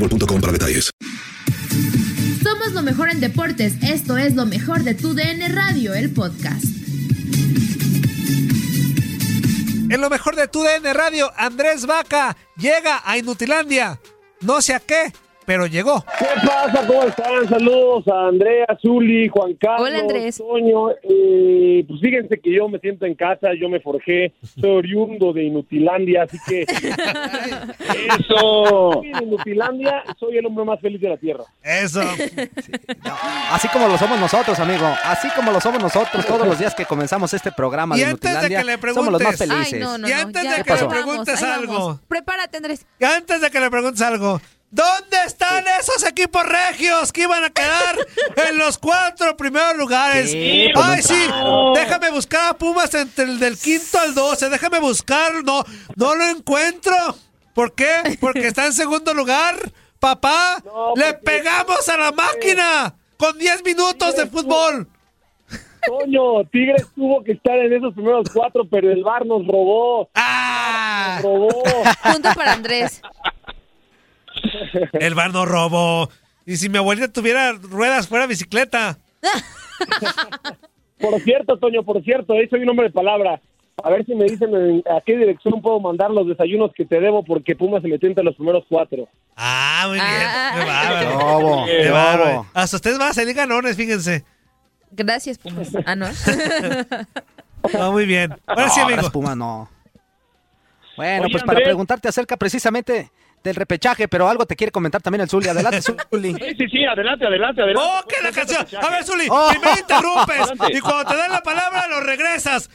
boostmobile.com para detalles. Somos lo mejor en deportes. Esto es lo mejor de tu DN Radio, el podcast. En lo mejor de tu DN Radio, Andrés Vaca llega a Inutilandia. No sé a qué, pero llegó. ¿Qué pasa? ¿Cómo están? Saludos a Andrea, Zuli, Juan Carlos, Hola, Andrés. Toño. Eh, pues fíjense que yo me siento en casa, yo me forjé, soy oriundo de Inutilandia, así que eso. Soy de Inutilandia, soy el hombre más feliz de la tierra. Eso. Así como lo somos nosotros, amigo. Así como lo somos nosotros todos los días que comenzamos este programa Y de antes de Nutilandia, que le preguntes, somos los más felices. Ay, no, no, y antes de ¿Qué que le preguntes algo, vamos. Prepárate, Andrés. y antes de que le preguntes algo, ¿dónde están esos equipos regios que iban a quedar en los cuatro primeros lugares? Sí, pues Ay, no sí, déjame buscar a Pumas entre el del quinto al doce, déjame buscar, no, no lo encuentro. ¿Por qué? Porque está en segundo lugar, papá. No, Le pegamos a la máquina con 10 minutos de fútbol. Toño, Tigres tuvo que estar en esos primeros cuatro, pero el bar nos robó. ¡Ah! Nos robó. Punto para Andrés. El bar no robó. Y si mi abuelita tuviera ruedas fuera bicicleta. Por cierto, Toño, por cierto, ahí soy un hombre de palabra. A ver si me dicen en- a qué dirección puedo mandar los desayunos que te debo porque Pumas se metió entre los primeros cuatro. Ah, muy bien. Ah. Qué bárbaro. Robo, robo. Hasta ustedes van a salir ganones, fíjense. Gracias, Pumas. Ah, no. Ah, muy bien. Ahora sí, No, amigo. las Pumas no. Bueno, Oye, pues para preguntarte acerca precisamente del repechaje, pero algo te quiere comentar también el Zuli. Adelante, Zuli. Sí, sí, sí, adelante, adelante, adelante. ¡Oh, qué la canción! A ver, Zuli, Oh. primero interrumpes Adelante. y cuando te dan la palabra lo regresas.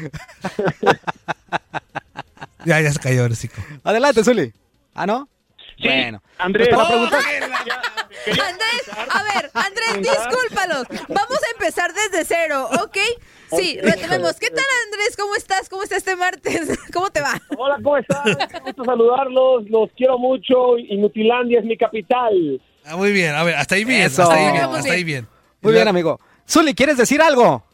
ya, ya se cayó, Ercico. Adelante, Zuli. ¿Ah, no? Sí, Bueno, Andrés. pues para ¡Oh, Andrés, a ver, Andrés, discúlpalos. Vamos a empezar desde cero, ¿ok? Sí, retomemos. ¿Qué tal, Andrés? ¿Cómo estás? ¿Cómo está este martes? ¿Cómo te va? Hola, ¿cómo están? Qué gusto saludarlos, los quiero mucho. Inutilandia es mi capital. Ah, muy bien, a ver, hasta ahí bien, Eso. hasta ahí bien, hasta bien. ahí bien. Muy bien, amigo. Zuli, ¿quieres decir algo?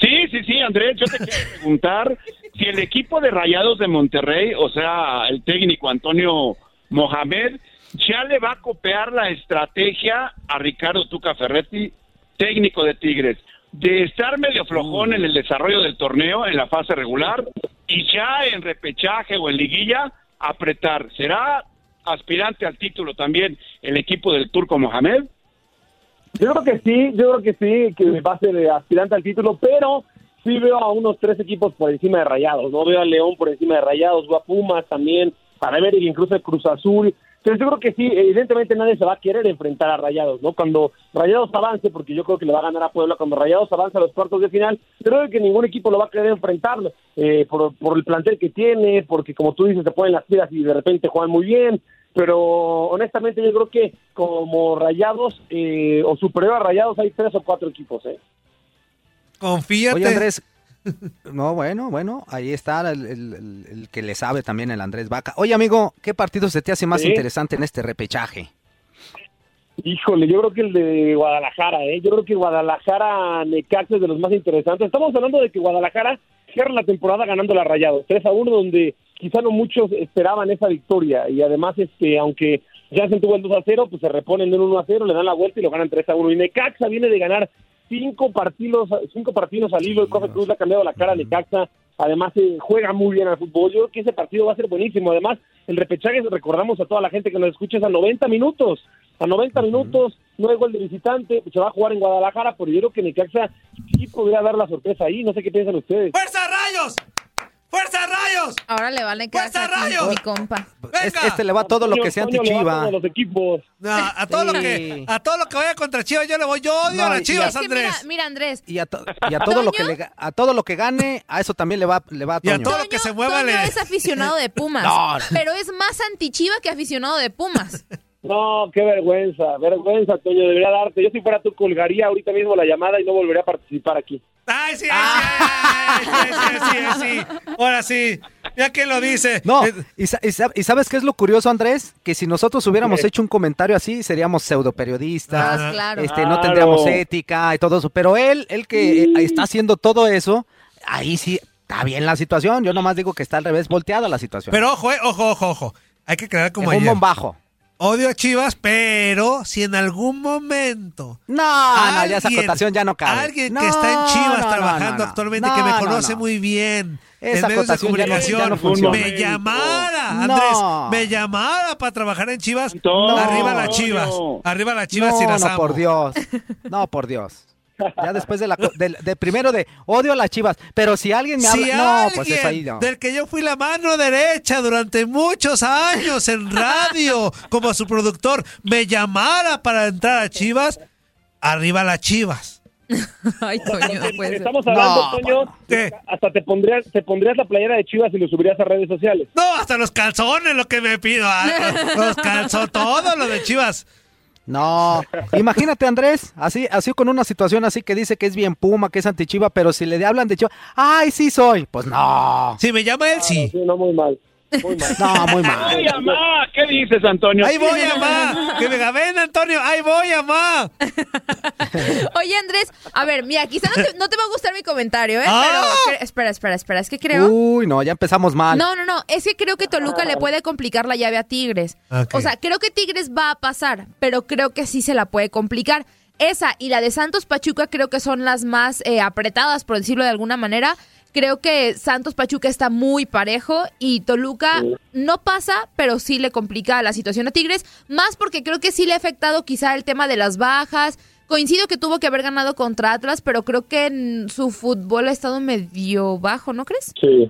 Sí, sí, sí, Andrés, yo te quiero preguntar si el equipo de Rayados de Monterrey, o sea, el técnico Antonio Mohamed, ya le va a copiar la estrategia a Ricardo Tuca Ferretti, técnico de Tigres, de estar medio flojón en el desarrollo del torneo, en la fase regular, y ya en repechaje o en liguilla, apretar. ¿Será aspirante al título también el equipo del turco Mohamed? Yo creo que sí, yo creo que sí, que va a ser eh, aspirante al título, pero sí veo a unos tres equipos por encima de Rayados, ¿no? Veo a León por encima de Rayados, veo a Pumas también, para ver incluso el Cruz Azul. Pero yo creo que sí, evidentemente nadie se va a querer enfrentar a Rayados, ¿no? Cuando Rayados avance, porque yo creo que le va a ganar a Puebla, cuando Rayados avance a los cuartos de final, creo que ningún equipo lo va a querer enfrentar eh, por, por el plantel que tiene, porque como tú dices, se ponen las pilas y de repente juegan muy bien, pero honestamente yo creo que como Rayados eh, o superior a Rayados hay tres o cuatro equipos, ¿eh? Confíate. Oye, Andrés. No, bueno, bueno, ahí está el, el- el que le sabe también el Andrés Vaca. Oye, amigo, ¿qué partido se te hace más interesante en este repechaje? Híjole, yo creo que el de Guadalajara, ¿eh? Yo creo que Guadalajara-Necaxa es de los más interesantes. Estamos hablando de que Guadalajara cierra la temporada ganando la Rayado. 3 a 1, donde quizá no muchos esperaban esa victoria. Y además, este, aunque ya se tuvo el 2 a 0, pues se reponen en 1 a 0, le dan la vuelta y lo ganan 3 a 1. Y Necaxa viene de ganar cinco partidos, cinco partidos al hilo. El Cofe Cruz le ha cambiado la cara a Necaxa. Además, eh, juega muy bien al fútbol. Yo creo que ese partido va a ser buenísimo. Además, el repechaje, recordamos a toda la gente que nos escucha, es a 90 minutos. A 90 minutos, no hay gol de visitante, se va a jugar en Guadalajara, pero yo creo que Necaxa sí podría dar la sorpresa ahí. No sé qué piensan ustedes. ¡Fuerza Rayos! Ahora le vale casa Rayos! mi compa. Este, este le va todo lo que sea Toño le va anti-Chiva. a los equipos. No, a todo lo que a todo lo que vaya contra Chivas yo le voy. Yo odio No, a las Chivas, que Andrés. mira, mira, Andrés. Y a, to- y a todo lo que le, a todo lo que gane, a eso también le va, le va a Y a Toño. todo lo que se mueva Toño le. es aficionado de Pumas, No. pero es más antichiva que aficionado de Pumas. No, qué vergüenza, vergüenza, Toño, debería darte. Yo si fuera tú colgaría ahorita mismo la llamada y no volvería a participar aquí. Ay, sí, ay, sí, ay, sí, sí, sí, sí. Ahora sí, ya que lo dice. No, Eh, y, y sa- y sabes qué es lo curioso, Andrés? Que si nosotros hubiéramos hecho un comentario así, seríamos pseudo periodistas, Ah, claro. este, no Claro. tendríamos ética y todo eso. Pero él, él que eh, está haciendo todo eso, ahí sí está bien la situación. Yo nomás digo que está al revés, volteada la situación. Pero ojo, eh, ojo, ojo, ojo. Hay que crear como es un ayer. bombajo. Odio a Chivas, pero si en algún momento No, no, ya esa alguien- acotación ya no cabe. alguien No, que está en Chivas no, no, trabajando no, no. actualmente, No, que me no, conoce no. muy bien, Esa en medios de acotación ya no- comunicación, ya no funciona. me llamara, No. Andrés, me llamara para trabajar en Chivas, No, arriba las Chivas, arriba las Chivas no, y las no, amo. por Dios. No, por Dios. Ya después de la co- del, de primero de odio a las chivas, pero si alguien me habla, no, pues es ahí no. del que yo fui la mano derecha durante muchos años en radio como su productor me llamara para entrar a Chivas, arriba las Chivas. Ay, Toño, no puede ser. Estamos hablando, No, Toño, ¿Qué? hasta te pondrías, te pondrías la playera de Chivas y lo subirías a redes sociales. No, hasta los calzones lo que me pido. ah, Los calzones, todo lo de Chivas. No, imagínate Andrés, así, así con una situación así que dice que es bien Puma, que es antichiva, pero si le hablan de Chivas, ay, sí soy, pues no, Si me llama él, sí. Sí, no, muy mal. Muy mal. no, muy mal. ¡Ay, amá! ¿Qué dices, Antonio? Ahí voy, amá. Que me ven, Antonio. Ahí voy, amá. Oye, Andrés, a ver, mira, quizá no te, no te va a gustar mi comentario, ¿eh? Ah. Pero, espera, espera, espera, es que creo... Uy, no, ya empezamos mal. No, no, no, es que creo que Toluca le puede complicar la llave a Tigres. O sea, creo que Tigres va a pasar, pero creo que sí se la puede complicar. Esa y la de Santos Pachuca creo que son las más eh, apretadas, por decirlo de alguna manera. Creo que Santos Pachuca está muy parejo y Toluca no pasa, pero sí le complica la situación a Tigres, más porque creo que sí le ha afectado quizá el tema de las bajas. Coincido que tuvo que haber ganado contra Atlas, pero creo que en su fútbol ha estado medio bajo, ¿no crees? Sí,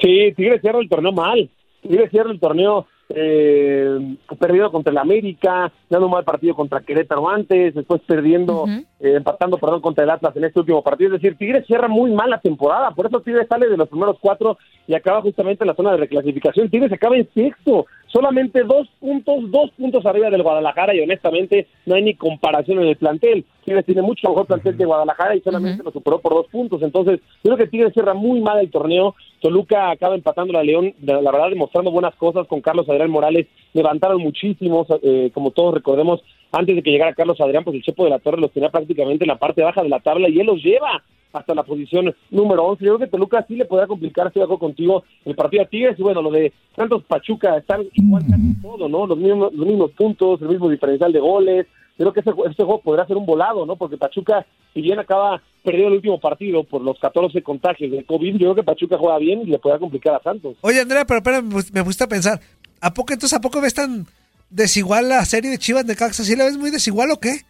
sí, Tigres cierra el torneo mal. Tigres cierra el torneo eh, perdido contra el América, dando un mal partido contra Querétaro antes, después perdiendo, eh, empatando, perdón, contra el Atlas en este último partido. Es decir, Tigres cierra muy mal la temporada, por eso Tigres sale de los primeros cuatro y acaba justamente en la zona de reclasificación. Tigres acaba en sexto, solamente dos puntos, dos puntos arriba del Guadalajara y honestamente no hay ni comparación en el plantel. Tigres tiene mucho mejor plantel que Guadalajara y solamente lo superó por dos puntos. Entonces, yo creo que Tigres cierra muy mal el torneo. Toluca acaba empatando a León, la verdad demostrando buenas cosas con Carlos Adrián Morales. Levantaron muchísimos, eh, como todos recordemos, antes de que llegara Carlos Adrián, pues el Chepo de la Torre los tenía prácticamente en la parte baja de la tabla y él los lleva hasta la posición número 11. Yo creo que Toluca sí le podrá complicar, estoy de contigo, el partido a Tigres. Y bueno, lo de Santos Pachuca, están igual casi todo, ¿no? Los mismos, los mismos puntos, el mismo diferencial de goles. Creo que ese, ju- este juego podrá ser un volado, ¿no? Porque Pachuca, si bien acaba perdiendo el último partido por los 14 contagios de COVID, yo creo que Pachuca juega bien y le podrá complicar a Santos. Oye, Andrea, pero espera, me pus- me pusiste a pensar. ¿A poco entonces, a poco ves tan desigual la serie de Chivas de Caxa? ¿Sí la ves muy desigual o qué?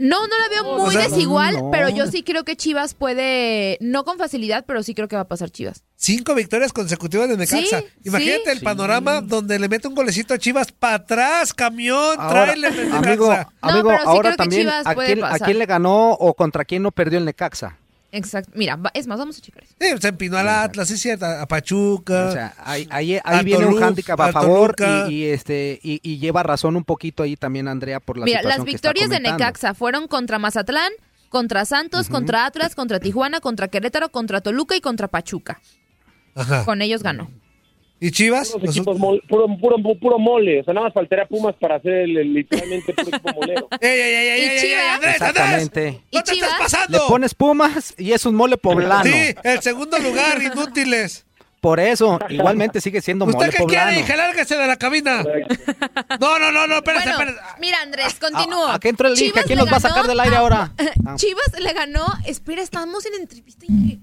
No, no la veo muy o sea, desigual, no. pero yo sí creo que Chivas puede, no con facilidad, pero sí creo que va a pasar Chivas. Cinco victorias consecutivas de Necaxa. Sí, Imagínate sí. el panorama donde le mete un golecito a Chivas para atrás, camión, Ahora, de amigo, amigo, ahora también, Chivas ¿a puede quién, ¿a pasar. quién le ganó o contra quién no perdió el Necaxa? Exacto. Mira, es más, vamos a checar eso. Sí, se empinó al Atlas, sí, cierto, a Pachuca. O sea, ahí, ahí, ahí a viene un hándicap a favor y, y, este y, y lleva razón un poquito ahí también Andrea por la Mira, las situación que está victorias de. Necaxa fueron contra Mazatlán, contra Santos, contra Atlas, contra Tijuana, contra Querétaro, contra Toluca y contra Pachuca. Ajá. Con ellos ganó. ¿Y Chivas? Puros equipos mol- puro, puro, puro mole. O sea, nada más faltaría Pumas para hacer el, el literalmente puro equipo molero. ¡Ey, ey, ey, ey, ¿Y ey, ey, Chivas? Andrés, Andrés! Exactamente. ¡No ¿Y te Chivas? estás pasando! Le pones Pumas y es un mole poblano. Sí, el segundo lugar, inútiles. Por eso, igualmente sigue siendo ¿Usted mole qué poblano. quiere, hija? Lárguese de la cabina. No, no, no, no, espérese, Bueno, espérese. mira Andrés, continúo. ¿A, a qué entró el link? ¿A Chivas quién le nos va a ganó sacar del aire a- ahora? Ah. Chivas le ganó, espera, estamos en entrevista. y-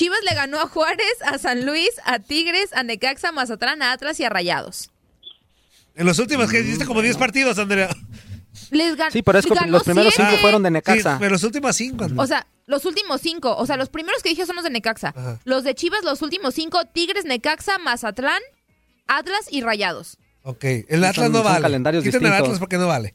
Chivas le ganó a Juárez, a San Luis, a Tigres, a Necaxa, a Mazatlán, a Atlas y a Rayados. En los últimos que hiciste como 10 partidos, Andrea. Les gan- Sí, pero es que ganó los primeros siete. cinco fueron de Sí, Necaxa. pero los últimos cinco. O sea, los últimos cinco. O sea, los primeros que dije son los de Necaxa. Ajá. Los de Chivas, los últimos cinco, Tigres, Necaxa, Mazatlán, Atlas y Rayados. Ok, el Son- Atlas no son vale. Quiten el distintos. Atlas porque no vale.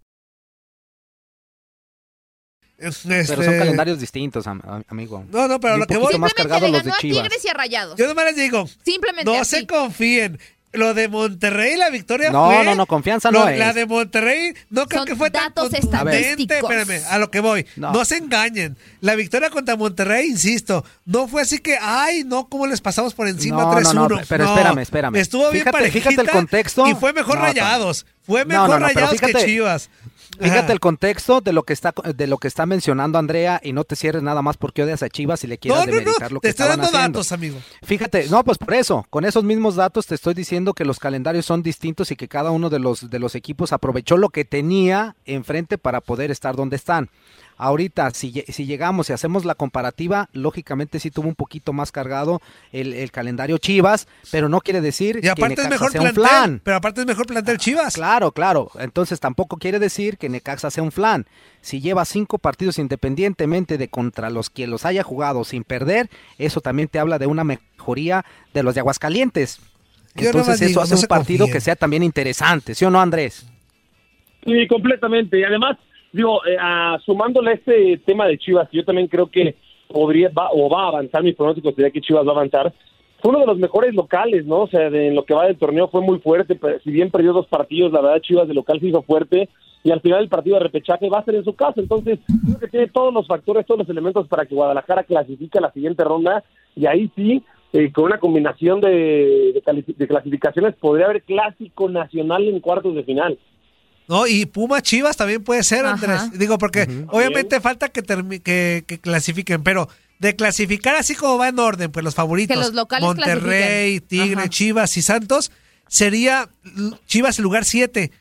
Pero Este- son calendarios distintos, am- am- amigo. No, no, pero lo que voy... más Simplemente cargados le los ganó de a Chivas. Tigres y a Rayados. Yo nomás les digo, Simplemente no así. se confíen. Lo de Monterrey, la victoria No, fue... no, no, confianza no es. La de Monterrey, no creo Son que fue tan datos estadísticos. Espérame, a lo que voy. No. No. se engañen. La victoria contra Monterrey, insisto, no fue así que, ay, no, como les pasamos por encima No, 3-1. no, no, pero espérame, espérame. Estuvo bien Fíjate- parejita fíjate el contexto. Y fue mejor No, Rayados. Fue mejor no, no, pero Rayados que Chivas. Fíjate el contexto de lo que está de lo que está mencionando Andrea y no te cierres nada más porque odias a Chivas y le quieras No, no, demeritar no, lo que te estoy estaban dando haciendo. datos, amigo. Fíjate, no, pues por eso, con esos mismos datos te estoy diciendo que los calendarios son distintos y que cada uno de los de los equipos aprovechó lo que tenía enfrente para poder estar donde están. Ahorita, si, si llegamos y hacemos la comparativa, lógicamente sí tuvo un poquito más cargado el, el calendario Chivas, pero no quiere decir Y aparte que es Necaxa mejor sea un flan. Pero aparte es mejor plantel Chivas. Claro, claro. Entonces tampoco quiere decir que Necaxa sea un flan. Si lleva cinco partidos independientemente de contra los que los haya jugado sin perder, eso también te habla de una mejoría de los de Aguascalientes. Entonces eso digo, hace no un partido confíen. que sea también interesante, ¿sí o no, Andrés? Sí, completamente. Y además, digo, eh, sumándole a este tema de Chivas, yo también creo que podría va, o va a avanzar, mi pronóstico sería que Chivas va a avanzar. Fue uno de los mejores locales, ¿no? O sea, de, en lo que va del torneo fue muy fuerte, si bien perdió dos partidos, la verdad Chivas de local se hizo fuerte y al final el partido de repechaje va a ser en su casa. Entonces, creo que tiene todos los factores, todos los elementos para que Guadalajara clasifique a la siguiente ronda y ahí sí, eh, con una combinación de, de clasificaciones, podría haber clásico nacional en cuartos de final. No, y Puma Chivas también puede ser, Ajá. Andrés. Digo, porque obviamente falta que, termi- que, que clasifiquen, pero de clasificar así como va en orden, pues los favoritos, Que los locales Monterrey. Tigre, Ajá. Chivas y Santos, sería Chivas en lugar 7.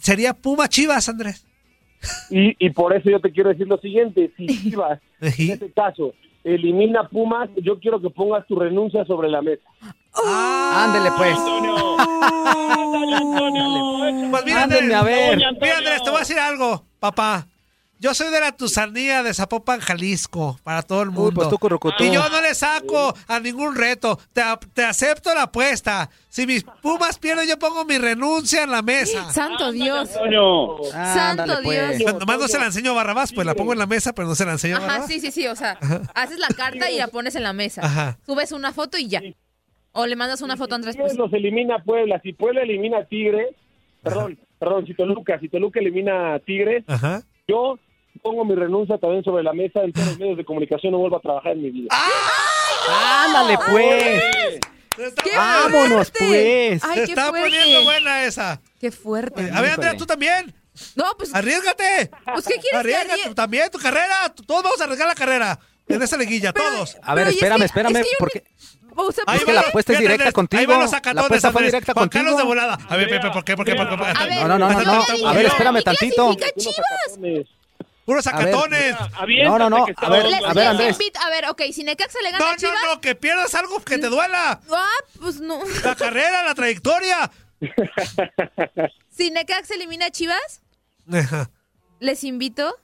sería Puma Chivas, Andrés. Y, y por eso yo te quiero decir lo siguiente, si Chivas, en este caso, elimina Pumas, yo quiero que pongas tu renuncia sobre la mesa. Ándele pues. Pues mira, Ándenme Andrés, a ver. mira, Andrés, te voy a decir algo, papá. Yo soy de la Tusanía de Zapopan, Jalisco, para todo el mundo. pues tú, y yo no le saco a ningún reto. Te, te acepto la apuesta. Si mis Pumas pierden, yo pongo mi renuncia en la mesa. Santo Dios. Antonio. Santo Ándale, pues. Dios. Pues nomás no se la enseño a Barrabás, pues la pongo en la mesa, pero no se la enseño a Ajá, Barrabás. sí, sí, sí. O sea, haces la carta y la pones en la mesa. Ajá. Subes una foto y ya. O le mandas una foto a Andrés. Tigres Pues. los elimina Puebla, si Puebla elimina a Tigres, perdón, perdón, si Toluca, si Toluca elimina a Tigres, Ajá. yo pongo mi renuncia también sobre la mesa en todos los medios de comunicación, no vuelvo a trabajar en mi vida. Ándale pues. ¡Qué Vámonos fuerte! pues. Ay, se qué está fuerte. poniendo buena esa. Qué fuerte. A ver, Andrea, tú también. No, pues. Arriesgate. Pues, ¿qué quieres que Arriesgate arrie- también, tu carrera. Todos vamos a arriesgar la carrera. En esa liguilla, todos. A ver, espérame, espérame, porque O sea, Ahí es que va, la apuesta es directa Andrés, contigo. Ahí van los La apuesta fue directa Juan contigo. Carlos de volada. A ver, Pepe, ¿por qué? ¿Por qué? ¿Por qué? ¿Por qué? No, no, no, no, no. A ver, espérame tantito. Chivas? Puros sacatones. No, no, no. A ver, Les- a ver, Andrés. invito- a ver, ok, si Necaxa le gana No, a Chivas. no, no, que pierdas algo que te duela. Ah, pues no. La carrera, la trayectoria. Si Necaxa elimina a Chivas, les invito.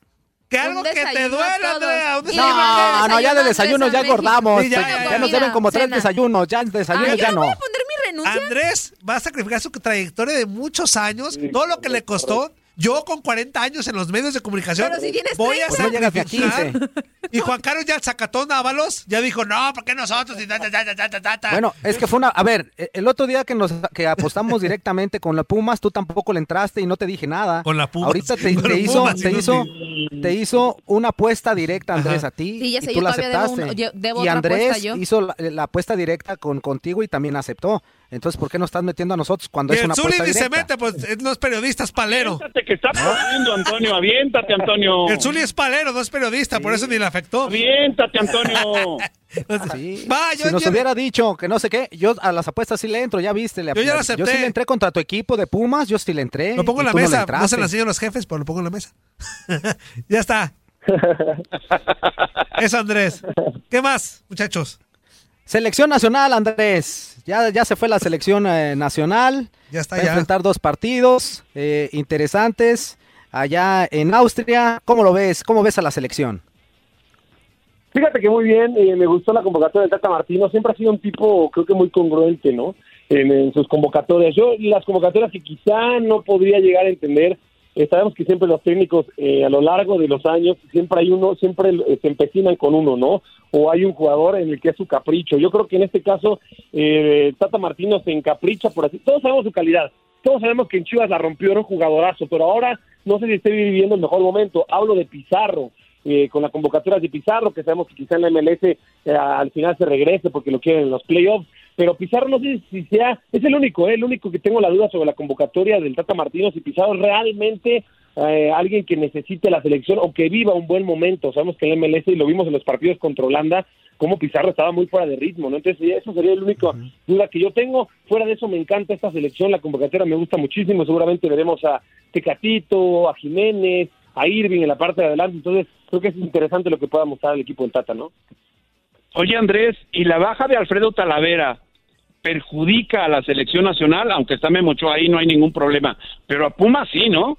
Que algo que te duela, Andrea. No, no, ya de desayuno ya engordamos. Sí, ya, Ya, ya, nos deben como tres desayunos. Ya desayuno Ay, ya ¿yo no. voy a poner mi renuncia? Andrés va a sacrificar su trayectoria de muchos años, todo lo que le costó. Yo con 40 años en los medios de comunicación Pero si tienes voy a 30. Pues no llegas ni a sacrificar. Y Juan Carlos ya sacatón Ábalos ya dijo, no, ¿por qué nosotros? Y ta, ta, ta, ta, ta, ta, ta. Bueno, es que fue una. A ver, e- el otro día que nos que apostamos directamente con la Pumas, tú tampoco le entraste y no te dije nada. Con la Pumas. Ahorita te, hizo, Pumas, te sí, hizo, te hizo una apuesta directa, Andrés, a ti. Sí, ya sé, y tú yo la todavía debo aceptaste. un- yo debo y otra Andrés apuesta yo. hizo la, la apuesta directa con contigo y también aceptó. Entonces, ¿por qué no estás metiendo a nosotros cuando Y es una Zuli apuesta ni se directa? mete, pues no es periodista, es palero. Aviéntate que está perdiendo, Antonio. Aviéntate, Antonio. El Zuli es palero, no es periodista, por eso ni le afectó. Aviéntate, Antonio. Sí. Va, yo, si nos yo- hubiera dicho que no sé qué, yo a las apuestas sí le entro, ya viste. Le, Yo ya lo Yo sí acepté. le entré contra tu equipo de Pumas, yo sí le entré. Lo pongo en la tú no mesa, no, se lo enseño a los jefes, pero lo pongo en la mesa. ya está. Eso, Andrés. ¿Qué más, muchachos? Selección nacional, Andrés. Ya, ya se fue la selección eh, nacional. Ya está, Va a ya. enfrentar dos partidos eh, interesantes allá en Austria. ¿Cómo lo ves? ¿Cómo ves a la selección? Fíjate que muy bien, eh, me gustó la convocatoria del Tata Martino, siempre ha sido un tipo, creo que muy congruente, ¿no? En, en sus convocatorias. Yo, las convocatorias que quizá no podría llegar a entender, eh, sabemos que siempre los técnicos eh, a lo largo de los años, siempre hay uno, siempre eh, se empecinan con uno, ¿no? O hay un jugador en el que es su capricho. Yo creo que en este caso, eh, Tata Martino se encapricha por así. Todos sabemos su calidad. Todos sabemos que en Chivas la rompió, era un jugadorazo, pero ahora no sé si esté viviendo el mejor momento. Hablo de Pizarro eh, con la convocatoria de Pizarro, que sabemos que quizá en la MLS al final se regrese porque lo quieren en los playoffs, pero Pizarro no sé si sea, es el único, eh, el único que tengo la duda sobre la convocatoria del Tata Martino, si Pizarro es realmente eh, alguien que necesite la selección o que viva un buen momento, sabemos que en la MLS y lo vimos en los partidos contra Holanda, como Pizarro estaba muy fuera de ritmo, ¿no? Entonces eso sería el único duda que yo tengo, fuera de eso me encanta esta selección, la convocatoria me gusta muchísimo, seguramente veremos a Tecatito, a Jiménez, a Irving en la parte de adelante, entonces creo que es interesante lo que pueda mostrar el equipo del Tata, ¿no? Oye, Andrés, ¿y la baja de Alfredo Talavera perjudica a la selección nacional? Aunque está Memo Ochoa ahí, no hay ningún problema. Pero a Pumas sí, ¿no?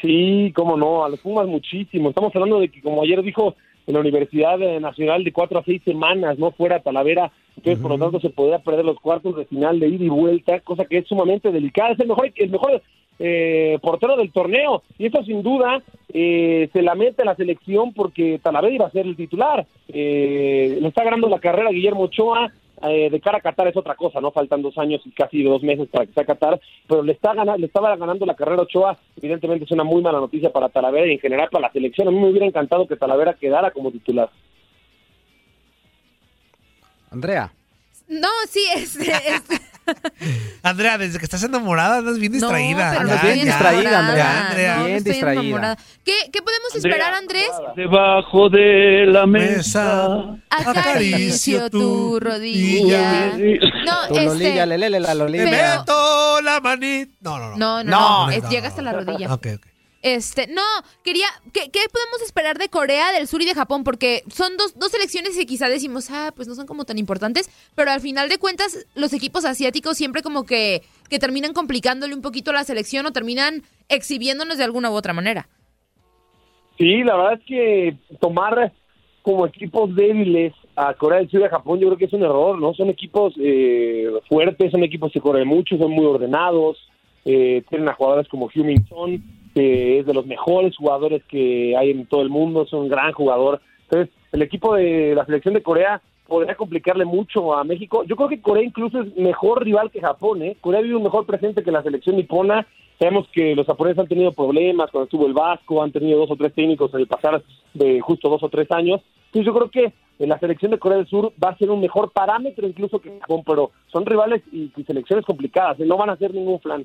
Sí, cómo no, a los Pumas muchísimo. Estamos hablando de que, como ayer dijo en la Universidad Nacional, de cuatro a seis semanas, ¿no? Fuera Talavera, entonces por lo tanto se podría perder los cuartos de final de ida y vuelta, cosa que es sumamente delicada. Es el mejor, el mejor eh, portero del torneo, y eso sin duda eh, se lamenta la selección porque Talavera iba a ser el titular. Eh, le está ganando la carrera a Guillermo Ochoa, eh, de cara a Qatar es otra cosa, ¿no? Faltan dos años y casi dos meses para que sea Qatar, pero le está ganando, le estaba ganando la carrera a Ochoa, evidentemente es una muy mala noticia para Talavera y en general para la selección. A mí me hubiera encantado que Talavera quedara como titular. Andrea. No, sí, este, este- Andrea, desde que estás enamorada andas bien distraída. pero Andas Ya, bien ya. distraída, Andrea. Andrea. no, no Bien distraída. enamorada. ¿Qué, qué podemos Andrea. esperar, Andrés? Debajo de la Mesa. Acaricio tu rodilla. No, Tu lolilla, este... lelele, la Te lolilla. meto la manita. No, no, no. No, no, No. no, es- No, llega no, hasta la no. rodilla. Ok, ok. Este, no, quería, ¿qué, podemos esperar de Corea del Sur y de Japón? Porque son dos, dos selecciones que quizá decimos, ah, pues no son como tan importantes, pero al final de cuentas los equipos asiáticos siempre como que, que terminan complicándole un poquito la selección o terminan exhibiéndonos de alguna u otra manera. Sí, la verdad es que tomar como equipos débiles a Corea del Sur y a Japón yo creo que es un error, ¿no? Son equipos eh, fuertes, son equipos que corren mucho, son muy ordenados, eh, tienen a jugadores como Heung-Min Son, que es de los mejores jugadores que hay en todo el mundo, es un gran jugador. Entonces, el equipo de la selección de Corea podría complicarle mucho a México. Yo creo que Corea incluso es mejor rival que Japón, ¿eh? Corea vive un mejor presente que la selección nipona. Sabemos que los japoneses han tenido problemas cuando estuvo el Vasco, han tenido dos o tres técnicos en el pasar de justo dos o tres años. Entonces yo creo que eh, la selección de Corea del Sur va a ser un mejor parámetro incluso que Japón, pero son rivales y, y selecciones complicadas, ¿eh? no van a ser ningún flan.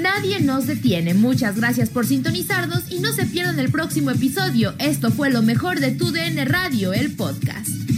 Nadie nos detiene. Muchas gracias por sintonizarnos y no se pierdan el próximo episodio. Esto fue lo mejor de tu DN Radio, el podcast.